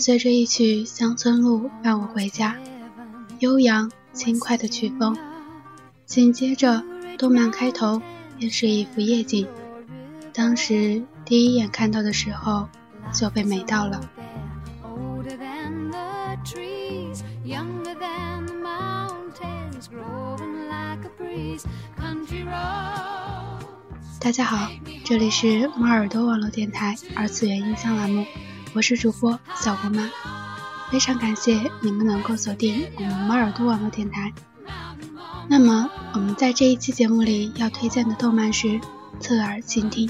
伴随着一曲《乡村路》伴我回家，悠扬轻快的曲风。紧接着，动漫开头便是一幅夜景。当时第一眼看到的时候，就被美到了。大家好，这里是猫耳朵网络电台二次元音箱栏目，我是主播小姑妈，非常感谢你们能够锁定我们猫耳朵网络电台。那么，我们在这一期节目里要推荐的动漫是《侧耳倾听》。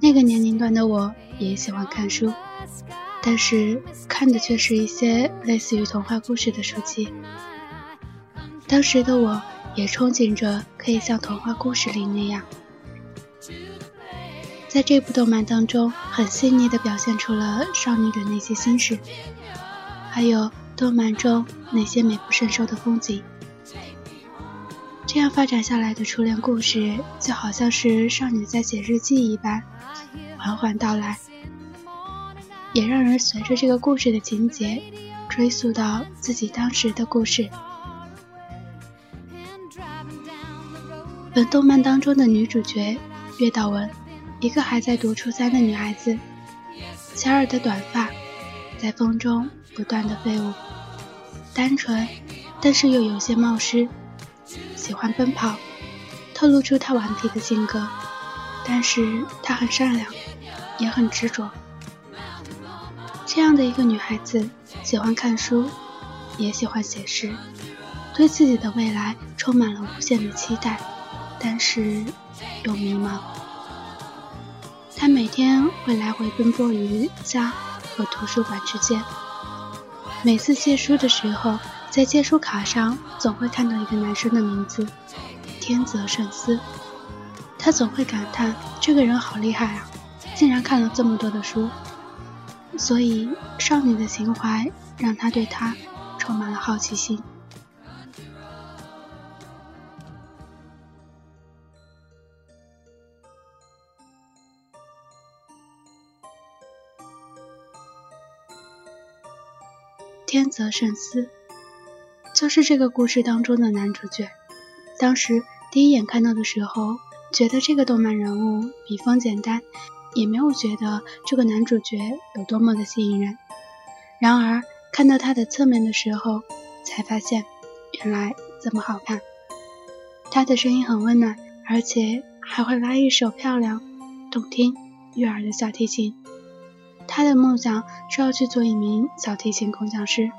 那个年龄段的我也喜欢看书，但是看的却是一些类似于童话故事的书籍。当时的我也憧憬着可以像童话故事里那样，在这部动漫当中，很细腻地表现出了少女的那些心事，还有动漫中那些美不胜收的风景。这样发展下来的初恋故事，就好像是少女在写日记一般，缓缓道来，也让人随着这个故事的情节，追溯到自己当时的故事。本动漫当中的女主角月岛文，一个还在读初三的女孩子，小耳的短发，在风中不断的飞舞，单纯，但是又有些冒失。喜欢奔跑，透露出她顽皮的性格，但是她很善良，也很执着。这样的一个女孩子，喜欢看书，也喜欢写诗，对自己的未来充满了无限的期待，但是又迷茫。她每天会来回奔波于家和图书馆之间，每次借书的时候。在借书卡上总会看到一个男生的名字，天泽圣司。他总会感叹这个人好厉害啊，竟然看了这么多的书。所以少女的情怀让他对他充满了好奇心。天泽圣司。就是这个故事当中的男主角。当时第一眼看到的时候，觉得这个动漫人物笔锋简单，也没有觉得这个男主角有多么的吸引人。然而看到他的侧面的时候，才发现原来这么好看。他的声音很温暖，而且还会拉一首漂亮、动听、悦耳的小提琴。他的梦想是要去做一名小提琴工匠师。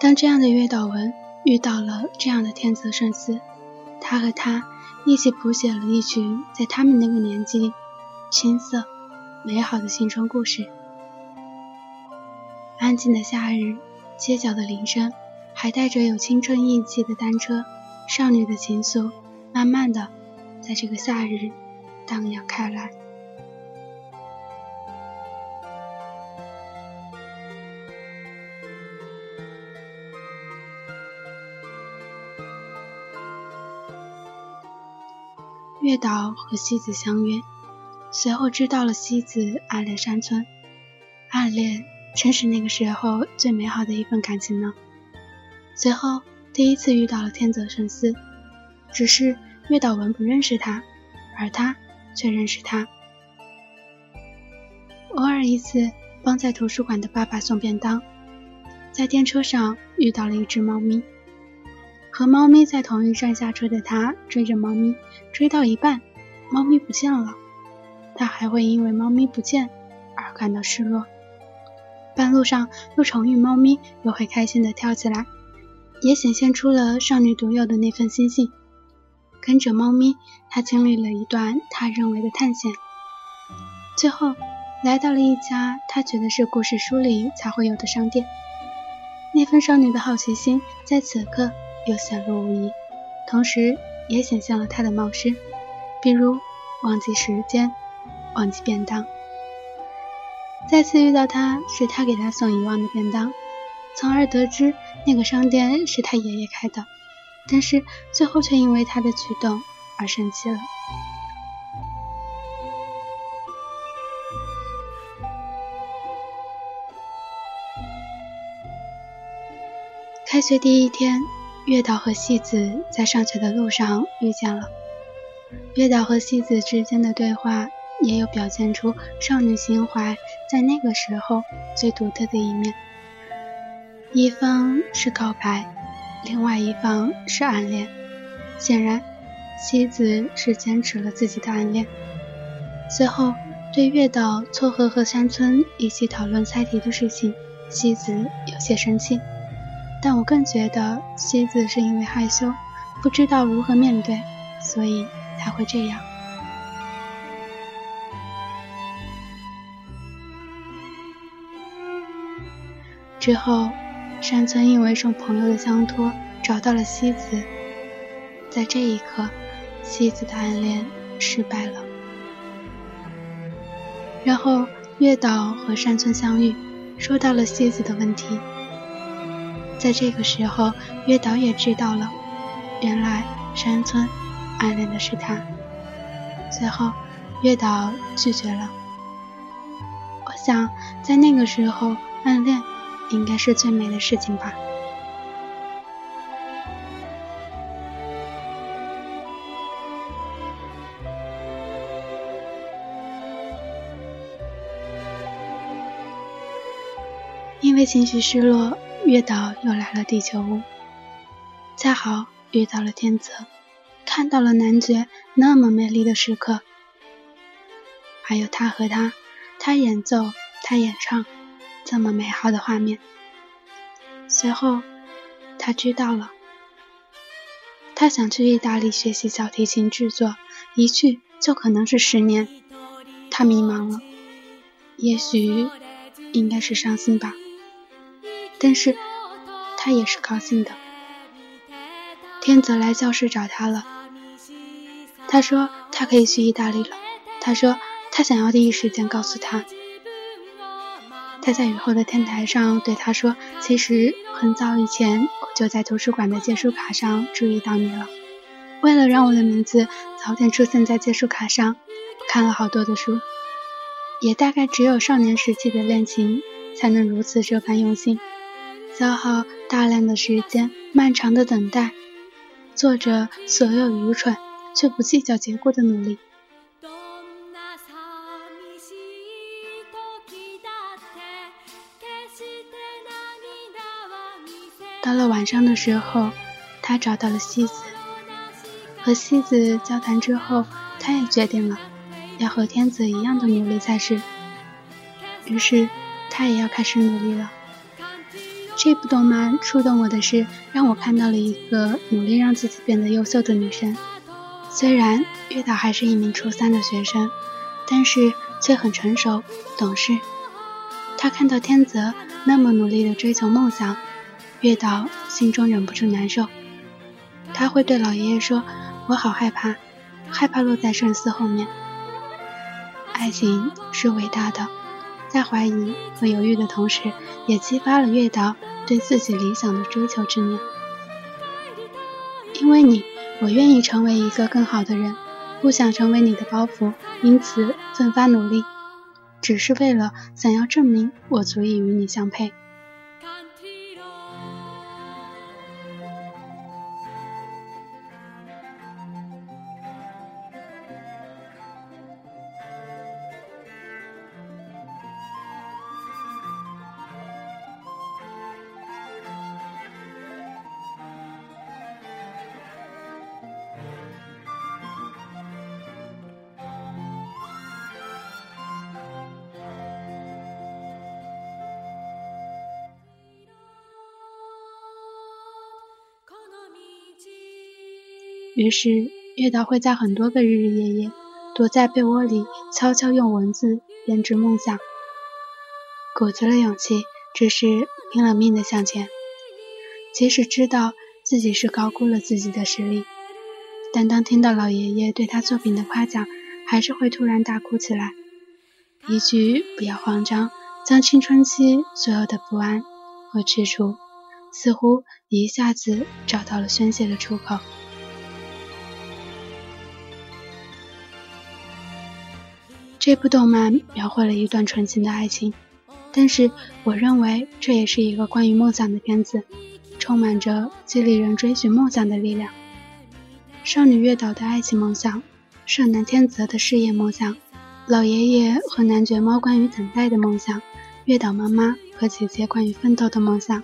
当这样的月岛文遇到了这样的天泽圣司，他和他一起谱写了一曲在他们那个年纪青涩、美好的青春故事。安静的夏日，街角的铃声，还带着有青春意气的单车，少女的情愫，慢慢的在这个夏日荡漾开来。月岛和西子相约，随后知道了西子暗恋山村，暗恋正是那个时候最美好的一份感情呢。随后第一次遇到了天泽圣司，只是月岛文不认识他，而他却认识他。偶尔一次帮在图书馆的爸爸送便当，在电车上遇到了一只猫咪。和猫咪在同一站下车的他，追着猫咪，追到一半，猫咪不见了。他还会因为猫咪不见而感到失落。半路上又重遇猫咪，又会开心的跳起来，也显现出了少女独有的那份心性。跟着猫咪，他经历了一段他认为的探险，最后来到了一家他觉得是故事书里才会有的商店。那份少女的好奇心在此刻。又显露无遗，同时也显现了他的冒失，比如忘记时间、忘记便当。再次遇到他是他给他送遗忘的便当，从而得知那个商店是他爷爷开的，但是最后却因为他的举动而生气了。开学第一天，月岛和西子在上学的路上遇见了。月岛和西子之间的对话，也有表现出少女情怀在那个时候最独特的一面。一方是告白，另外一方是暗恋。显然，西子是坚持了自己的暗恋。随后，对月岛撮合和山村一起讨论猜题的事情，西子有些生气。但我更觉得西子是因为害羞，不知道如何面对，所以才会这样。之后，山村因为受朋友的相托找到了西子，在这一刻，西子的暗恋失败了。然后月岛和山村相遇，说到了西子的问题。在这个时候，月岛也知道了，原来山村暗恋的是他。随后，月岛拒绝了。我想，在那个时候，暗恋应该是最美的事情吧。因为情绪失落。月岛又来了地球屋，恰好遇到了天泽，看到了男爵那么美丽的时刻，还有他和他，他演奏，他演唱，这么美好的画面。随后，他知道了，他想去意大利学习小提琴制作，一去就可能是十年。他迷茫了，也许应该是伤心吧。但是他也是高兴的。天泽来教室找他了，他说他可以去意大利了。他说他想要第一时间告诉他。他在雨后的天台上对他说：“其实很早以前我就在图书馆的借书卡上注意到你了。为了让我的名字早点出现在借书卡上，我看了好多的书，也大概只有少年时期的恋情才能如此这般用心。”消耗大量的时间，漫长的等待，做着所有愚蠢却不计较结果的努力。到了晚上的时候，他找到了西子，和西子交谈之后，他也决定了要和天子一样的努力才是。于是，他也要开始努力了。这部动漫触动我的是，让我看到了一个努力让自己变得优秀的女生。虽然月岛还是一名初三的学生，但是却很成熟懂事。他看到天泽那么努力的追求梦想，月岛心中忍不住难受。他会对老爷爷说：“我好害怕，害怕落在圣司后面。”爱情是伟大的。在怀疑和犹豫的同时，也激发了月岛对自己理想的追求之念。因为你，我愿意成为一个更好的人，不想成为你的包袱，因此奋发努力，只是为了想要证明我足以与你相配。于是，月岛会在很多个日日夜夜，躲在被窝里，悄悄用文字编织梦想，鼓足了勇气，只是拼了命的向前。即使知道自己是高估了自己的实力，但当听到老爷爷对他作品的夸奖，还是会突然大哭起来。一句“不要慌张”，将青春期所有的不安和踟蹰，似乎一下子找到了宣泄的出口。这部动漫描绘了一段纯情的爱情，但是我认为这也是一个关于梦想的片子，充满着激励人追寻梦想的力量。少女月岛的爱情梦想，少男天泽的事业梦想，老爷爷和男爵猫关于等待的梦想，月岛妈妈和姐姐关于奋斗的梦想，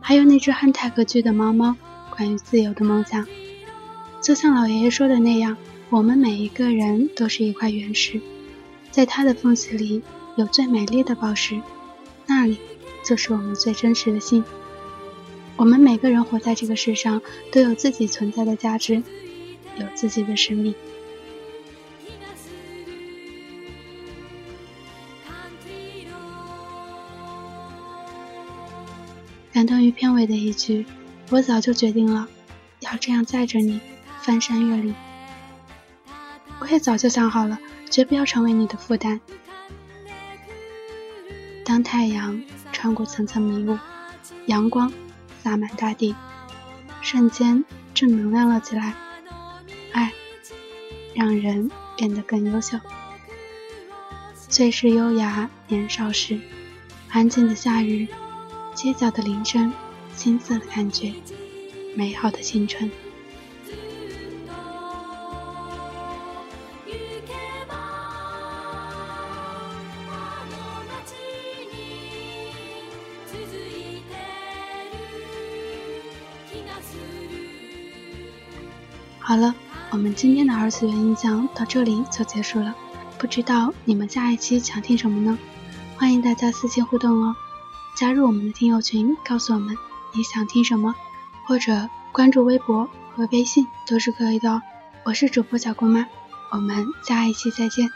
还有那只憨态可掬的猫猫关于自由的梦想。就像老爷爷说的那样，我们每一个人都是一块原石，在它的缝隙里有最美丽的宝石，那里就是我们最真实的心。我们每个人活在这个世上，都有自己存在的价值。有自己的生命。感动于片尾的一句：“我早就决定了，要这样载着你翻山越岭。”我也早就想好了，绝不要成为你的负担。当太阳穿过层层迷雾，阳光洒满大地，瞬间正能量了起来。爱让人变得更优秀。最是优雅年少时，安静的夏日，街角的铃声，青涩的感觉，美好的青春。好了。我们今天的二次元印象到这里就结束了，不知道你们下一期想听什么呢？欢迎大家私信互动哦，加入我们的听友群，告诉我们你想听什么，或者关注微博和微信都是可以的哦。我是主播小姑妈，我们下一期再见。